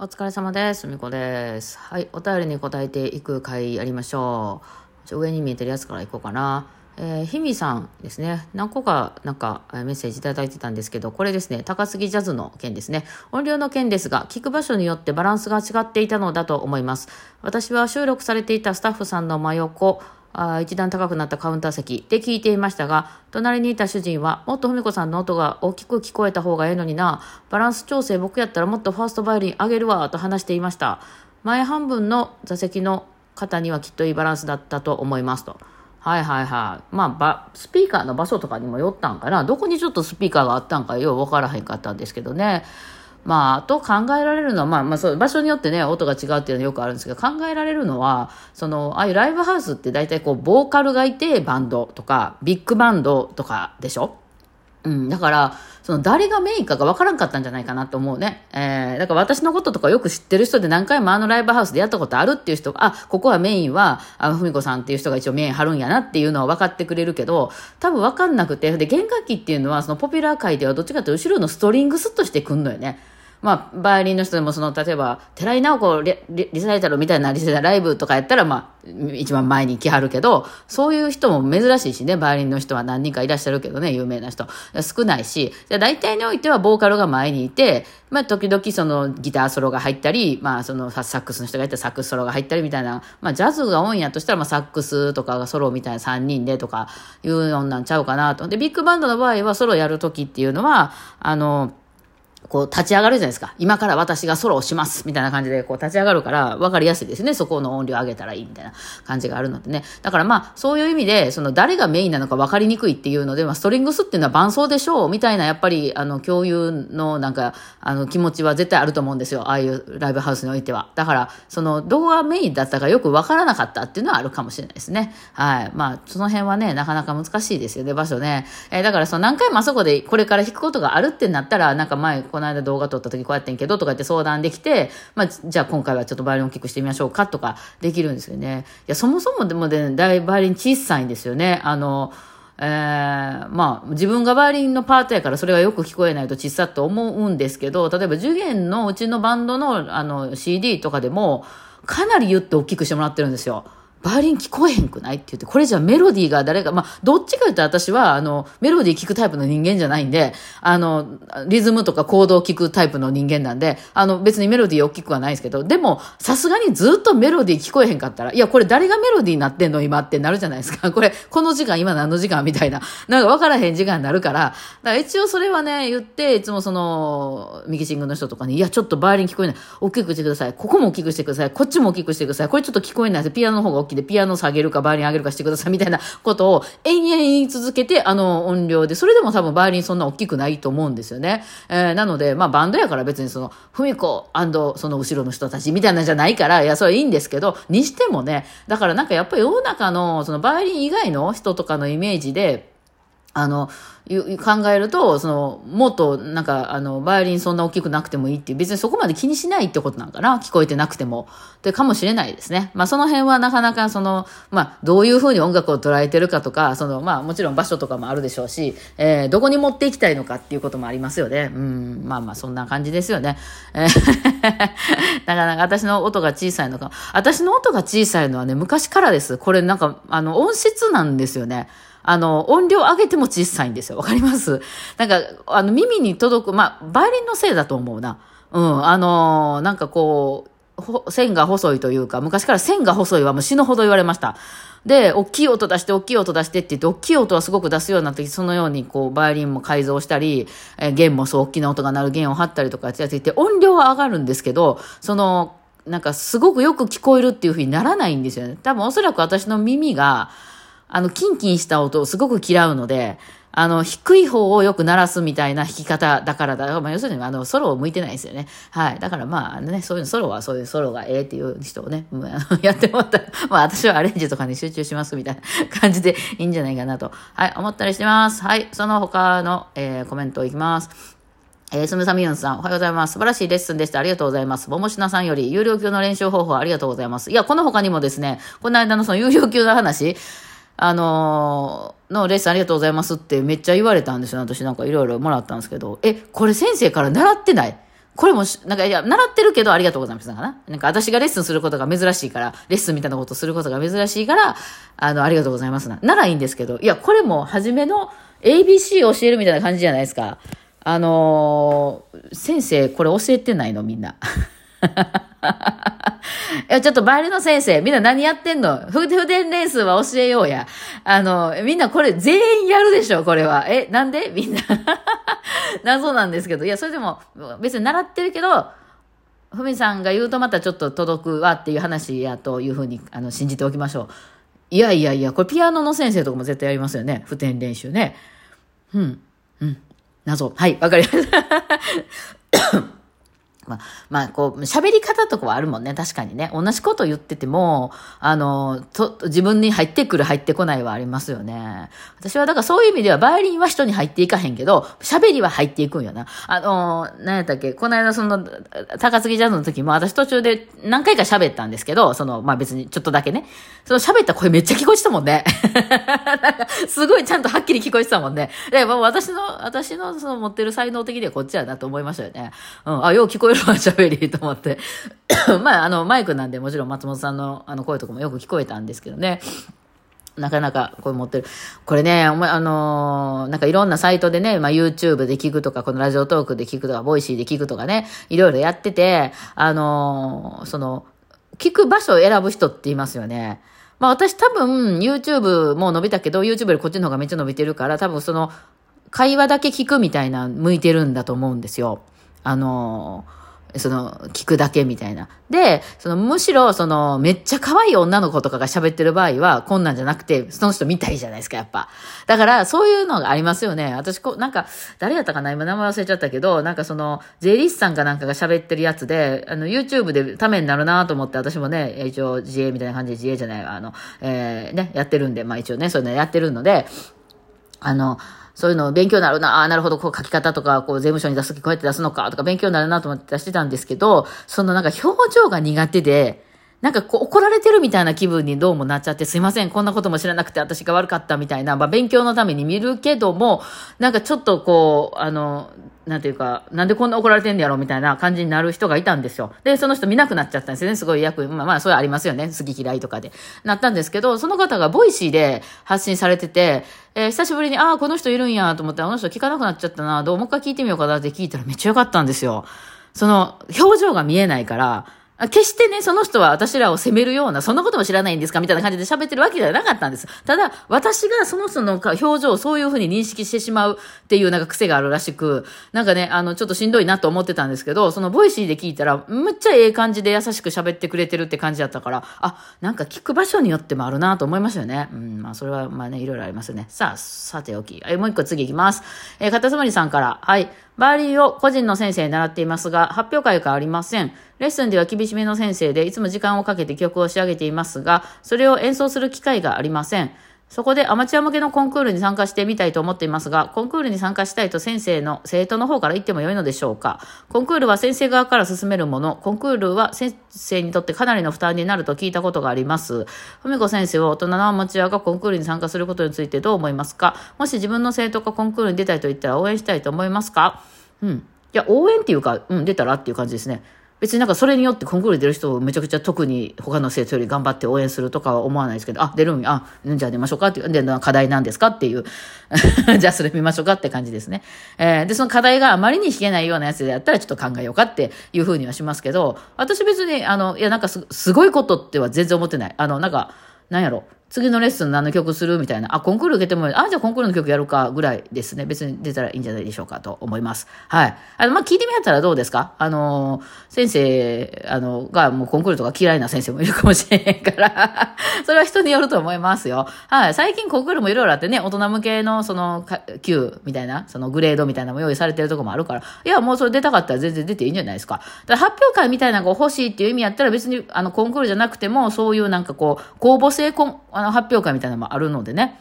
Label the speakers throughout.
Speaker 1: お疲れ様です。みこです。はい。お便りに答えていく回やりましょう。上に見えてるやつからいこうかな。えー、ひみさんですね。何個か、なんか、メッセージいただいてたんですけど、これですね、高杉ジャズの件ですね。音量の件ですが、聞く場所によってバランスが違っていたのだと思います。私は収録されていたスタッフさんの真横、あ一段高くなったカウンター席で聞いていましたが、隣にいた主人は、もっとふみこさんの音が大きく聞こえた方がええのにな、バランス調整僕やったらもっとファーストバイオリン上げるわ、と話していました。前半分の座席の方にはきっといいバランスだったと思いますと。はいはいはい。まあ、スピーカーの場所とかにもよったんかな。どこにちょっとスピーカーがあったんかよう分からへんかったんですけどね。まあ、あと考えられるのは、まあ、まあ、そう、場所によってね、音が違うっていうのはよくあるんですけど、考えられるのは、その、ああいうライブハウスって大体こう、ボーカルがいて、バンドとか、ビッグバンドとかでしょうん、だから、その誰がメインかが分からんかったんじゃないかなと思うね。えー、だから私のこととかよく知ってる人で何回もあのライブハウスでやったことあるっていう人が、あ、ここはメインは、あふみこさんっていう人が一応メイン張るんやなっていうのは分かってくれるけど、多分分かんなくて、で、弦楽器っていうのはそのポピュラー界ではどっちかというと後ろのストリングスとしてくんのよね。まあ、バイオリンの人でも、その、例えば、寺井直子リリリサイタルみたいなリサイタルライブとかやったら、まあ、一番前に来はるけど、そういう人も珍しいしね、バイオリンの人は何人かいらっしゃるけどね、有名な人。少ないし、大体においてはボーカルが前にいて、まあ、時々そのギターソロが入ったり、まあ、そのサックスの人がいたらサックスソロが入ったりみたいな、まあ、ジャズが多いんやとしたら、まあ、サックスとかがソロみたいな3人でとかいうのなんちゃうかなと。で、ビッグバンドの場合はソロやるときっていうのは、あの、こう立ち上がるじゃないですか。今から私がソロをします。みたいな感じでこう立ち上がるから分かりやすいですね。そこの音量上げたらいいみたいな感じがあるのでね。だからまあそういう意味で、その誰がメインなのか分かりにくいっていうので、まあストリングスっていうのは伴奏でしょうみたいなやっぱりあの共有のなんかあの気持ちは絶対あると思うんですよ。ああいうライブハウスにおいては。だからそのどこがメインだったかよく分からなかったっていうのはあるかもしれないですね。はい。まあその辺はね、なかなか難しいですよね、場所ね。えーだからその何回もあそこでこれから弾くことがあるってなったら、なんか前この間動画撮った時こうやってんけどとか言って相談できて、まあ、じゃあ今回はちょっとバイオリン大きくしてみましょうかとかできるんですよね。いや、そもそもでもね、だいバイオリン小さいんですよね。あの、えー、まあ、自分がバイオリンのパートやからそれがよく聞こえないと小さと思うんですけど、例えば受験のうちのバンドのあの CD とかでも、かなり言って大きくしてもらってるんですよ。バイリン聞こえへんくないって言って、これじゃメロディーが誰か、まあ、どっちか言うと私は、あの、メロディー聞くタイプの人間じゃないんで、あの、リズムとかコードを聞くタイプの人間なんで、あの、別にメロディー大きくはないですけど、でも、さすがにずっとメロディー聞こえへんかったら、いや、これ誰がメロディーになってんの今ってなるじゃないですか。これ、この時間、今何の時間みたいな。なんか分からへん時間になるから、だから一応それはね、言って、いつもその、ミキシングの人とかに、いや、ちょっとバイリン聞こえない。大きくしてください。ここも大きくしてください。こっちも大きくしてください。これちょっと聞こえないです。ピアノの方がきで、ピアノ下げるかバイオリン上げるかしてください。みたいなことを延々言い続けて、あの音量で、それでも多分バイオリンそんな大きくないと思うんですよね。えーなので、まあバンドやから別にその、ふみこその後ろの人たちみたいなんじゃないから、いや、それはいいんですけど、にしてもね、だからなんかやっぱり世の中の、そのバイオリン以外の人とかのイメージで、あの、ゆ考えると、その、もっと、なんか、あの、バイオリンそんな大きくなくてもいいっていう、別にそこまで気にしないってことなんかな聞こえてなくても。ってかもしれないですね。まあ、その辺はなかなか、その、まあ、どういうふうに音楽を捉えてるかとか、その、まあ、もちろん場所とかもあるでしょうし、えーどこに持っていきたいのかっていうこともありますよね。うん、まあまあ、そんな感じですよね。えー なかなか私の音が小さいのか。私の音が小さいのはね、昔からです。これなんか、あの、音質なんですよね。あの、音量上げても小さいんですよ。わかります？なんか、あの、耳に届く、まあ、バイオリンのせいだと思うな。うん、あの、なんかこう、線が細いというか、昔から線が細いはもう死ぬほど言われました。で、大きい音出して、大きい音出してって言って、大きい音はすごく出すようになってきて、そのようにこう、バイオリンも改造したり、えー弦もそう大きな音が鳴る弦を張ったりとかってやっていて、音量は上がるんですけど、その、なんかすごくよく聞こえるっていう風にならないんですよね。多分おそらく私の耳が、あの、キンキンした音をすごく嫌うので、あの、低い方をよく鳴らすみたいな弾き方だからだ。まあ、要するに、あの、ソロを向いてないですよね。はい。だからまあ、あのね、そういうの、ソロはそういうソロがええっていう人をね、やってもらったら、まあ、私はアレンジとかに集中しますみたいな感じでいいんじゃないかなと、はい、思ったりしてます。はい。その他の、えーコメントいきます。えー、すむさみゆんさん、おはようございます。素晴らしいレッスンでした。ありがとうございます。ももしなさんより、有料級の練習方法ありがとうございます。いや、この他にもですね、この間のその有料級の話、あのーのレッスンありがとうございますってめっちゃ言われたんですよ。私なんかいろいろもらったんですけど、え、これ先生から習ってない？これも、なんか、いや、習ってるけどありがとうございます。なんかな？なんか私がレッスンすることが珍しいから、レッスンみたいなことすることが珍しいから、あの、ありがとうございますな。ならいいんですけど、いや、これも初めの ABC 教えるみたいな感じじゃないですか。あのー、先生、これ教えてないの？みんな。いや、ちょっとバイオリンの先生、みんな何やってんの？不伝練数は教えようや。あの、みんなこれ全員やるでしょ、これは。え、なんで？みんな 謎なんですけど。いや、それでも、別に習ってるけど、ふみさんが言うとまたちょっと届くわっていう話やというふうに、あの、信じておきましょう。いやいやいや、これピアノの先生とかも絶対やりますよね。普天練習ね。うん。うん。謎。はい、わかりました。まあ、まあ、こう、喋り方とかはあるもんね。確かにね。同じこと言ってても、あの、と、自分に入ってくる、入ってこないはありますよね。私はだからそういう意味では、バイオリンは人に入っていかへんけど、喋りは入っていくんよな。あの、何やったっけ、この間その、高槻ジャズの時も、私途中で何回か喋ったんですけど、その、まあ別にちょっとだけね。その喋った声めっちゃ聞こえてたもんね。すごいちゃんとはっきり聞こえてたもんね。で、まあ私の、私のその持ってる才能的にはこっちやなと思いましたよね。うん、あ、よう聞こえる喋りと思って。まあ、あの、マイクなんでもちろん松本さんのあの声とかもよく聞こえたんですけどね。なかなか声持ってる。これね、お前、あのー、なんかいろんなサイトでね、まあ YouTube で聞くとか、このラジオトークで聞くとか、ボイシーで聞くとかね、いろいろやってて、あのー、その、聞く場所を選ぶ人っていますよね。まあ私多分 YouTube も伸びたけど、YouTube よりこっちの方がめっちゃ伸びてるから、多分その、会話だけ聞くみたいな向いてるんだと思うんですよ。あのーその、聞くだけみたいな。で、その、むしろ、その、めっちゃ可愛い女の子とかが喋ってる場合は、こんなんじゃなくて、その人見たいじゃないですか、やっぱ。だから、そういうのがありますよね。私、こう、なんか、誰やったかな今名前忘れちゃったけど、なんかその、税理士さんかなんかが喋ってるやつで、あの、YouTube でためになるなと思って、私もね、一応、自営みたいな感じで自営じゃない、あの、えー、ね、やってるんで、まあ一応ね、そういうのやってるので、あの、そういうの勉強になるな、ああ、なるほど、こう書き方とか、こう税務署に出すときこうやって出すのかとか勉強になるなと思って出してたんですけど、そのなんか表情が苦手で、なんかこう怒られてるみたいな気分にどうもなっちゃって、すいません、こんなことも知らなくて私が悪かったみたいな、まあ勉強のために見るけども、なんかちょっとこう、あの、なんていうか、なんでこんな怒られてんねやろみたいな感じになる人がいたんですよ。で、その人見なくなっちゃったんですよね。すごい役、まあまあ、それありますよね。好き嫌いとかで。なったんですけど、その方がボイシーで発信されてて、えー、久しぶりに、ああ、この人いるんやと思って、あの人聞かなくなっちゃったな、どう？もう一回聞いてみようかなって聞いたらめっちゃ良かったんですよ。その、表情が見えないから、決してね、その人は私らを責めるような、そんなことも知らないんですかみたいな感じで喋ってるわけではなかったんです。ただ、私がその人の表情をそういうふうに認識してしまうっていうなんか癖があるらしく、なんかね、あの、ちょっとしんどいなと思ってたんですけど、そのボイシーで聞いたら、むっちゃええ感じで優しく喋ってくれてるって感じだったから、あ、なんか聞く場所によってもあるなと思いましたよね。うん、まあ、それはまあね、いろいろありますよね。さあ、さておき。えもう一個次行きます。えー、かたつまりさんから、はい。バーリーを個人の先生に習っていますが、発表会がありません。レッスンでは厳しめの先生で、いつも時間をかけて曲を仕上げていますが、それを演奏する機会がありません。そこでアマチュア向けのコンクールに参加してみたいと思っていますが、コンクールに参加したいと先生の、生徒の方から言ってもよいのでしょうか？コンクールは先生側から勧めるもの、コンクールは先生にとってかなりの負担になると聞いたことがあります。ふみこ先生は大人のアマチュアがコンクールに参加することについてどう思いますか？もし自分の生徒がコンクールに出たいと言ったら応援したいと思いますか？うん。いや、応援っていうか、うん、出たらっていう感じですね。別になんかそれによってコンクール出る人をめちゃくちゃ特に他の生徒より頑張って応援するとかは思わないですけど、あ、出るんや、あ、じゃあ出ましょうかっていう、で、課題なんですかっていう、じゃあそれ見ましょうかって感じですね。えー、で、その課題があまりに弾けないようなやつでやったらちょっと考えようかっていうふうにはしますけど、私別に、あの、いやなんかすすごいことっては全然思ってない。あの、なんか、なんやろ。次のレッスン何の曲するみたいな。あ、コンクール受けてもいいあ、じゃあコンクールの曲やるかぐらいですね。別に出たらいいんじゃないでしょうかと思います。はい。あの、まあ、聞いてみたらどうですか？あの、先生、あの、がもうコンクールとか嫌いな先生もいるかもしれへんから それは人によると思いますよ。はい。最近コンクールもいろいろあってね、大人向けのその、級みたいな、そのグレードみたいなのも用意されてるとこもあるから、いや、もうそれ出たかったら全然出ていいんじゃないですか。だ発表会みたいなのが欲しいっていう意味やったら別に、あの、コンクールじゃなくても、そういうなんかこう、公募制コン、あの、発表会みたいなのもあるのでね。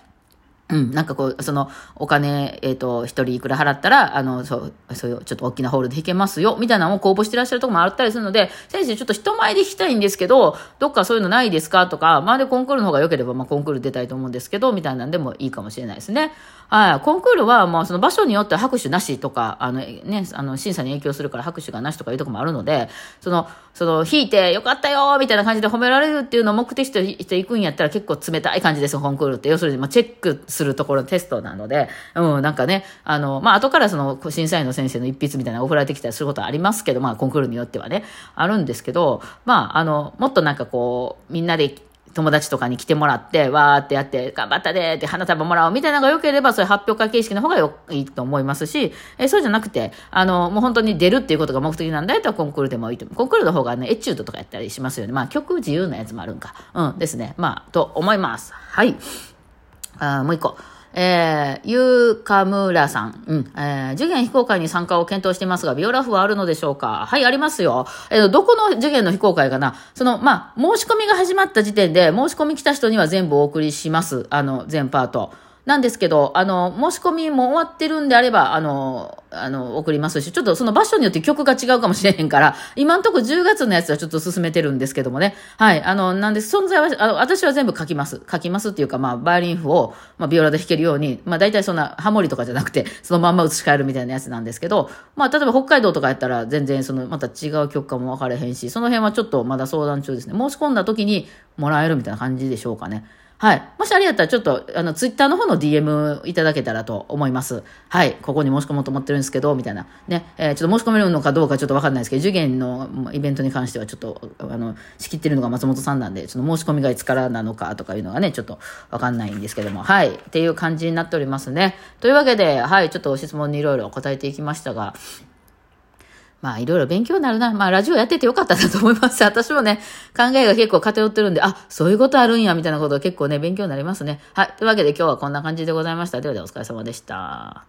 Speaker 1: うん、なんかこう、その、お金、えっ、と、一人いくら払ったら、あの、そう、そういう、ちょっと大きなホールで弾けますよ、みたいなのを公募してらっしゃるとこもあったりするので、先生、ちょっと人前で弾きたいんですけど、どっかそういうのないですか？とか、まあでコンクールの方が良ければ、まあコンクール出たいと思うんですけど、みたいなんでもいいかもしれないですね。はい。コンクールは、まあその場所によっては拍手なしとか、あの、ね、あの、審査に影響するから拍手がなしとかいうとこもあるので、その、その、弾いてよかったよみたいな感じで褒められるっていうのを目的としていくんやったら結構冷たい感じです、コンクールって。要するに、まあチェックするところのテストなので、うん、なんかね、あの、まあ、後からその、審査員の先生の一筆みたいなのが送られてきたりすることはありますけど、まあ、コンクールによってはね、あるんですけど、まあ、あの、もっとなんかこう、みんなで友達とかに来てもらって、わーってやって、頑張ったでって花束もらおうみたいなのが良ければ、それ発表会形式の方がよいいと思いますし、えそうじゃなくて、あの、もう本当に出るっていうことが目的なんだったらコンクールでもいいと思う。コンクールの方がね、エチュードとかやったりしますよね。まあ、曲自由なやつもあるんか。うんですね。まあ、と思います。はい。あもう一個。えー、ゆうかむらさん。うん。えー、受験非公開に参加を検討していますが、ビオラフはあるのでしょうか？はい、ありますよ。えー、どこの受験の非公開かな？その、まあ、申し込みが始まった時点で、申し込み来た人には全部お送りします。あの、全パート。なんですけど、あの、申し込みも終わってるんであれば、あの、あの、送りますし、ちょっとその場所によって曲が違うかもしれへんから、今んとこ10月のやつはちょっと進めてるんですけどもね。はい。あの、なんで、存在は、あの、私は全部書きます。書きますっていうか、まあ、バイオリン譜を、まあ、ビオラで弾けるように、まあ、大体そんな、ハモリとかじゃなくて、そのまんま移し替えるみたいなやつなんですけど、まあ、例えば北海道とかやったら、全然その、また違う曲かも分かれへんし、その辺はちょっとまだ相談中ですね。申し込んだ時にもらえるみたいな感じでしょうかね。はい。もしあれやったら、ちょっと、あの、ツイッターの方の DM いただけたらと思います。はい。ここに申し込もうと思ってるんですけど、みたいな。ね。えー、ちょっと申し込めるのかどうかちょっとわかんないですけど、受験のイベントに関してはちょっと、あの、仕切ってるのが松本さんなんで、ちょっと申し込みがいつからなのかとかいうのがね、ちょっとわかんないんですけども、はい。っていう感じになっておりますね。というわけで、はい。ちょっと質問にいろいろ答えていきましたが、まあいろいろ勉強になるな。まあラジオやっててよかったなと思います。私もね、考えが結構偏ってるんで、あ、そういうことあるんや、みたいなこと結構ね、勉強になりますね。はい。というわけで今日はこんな感じでございました。ではではお疲れ様でした。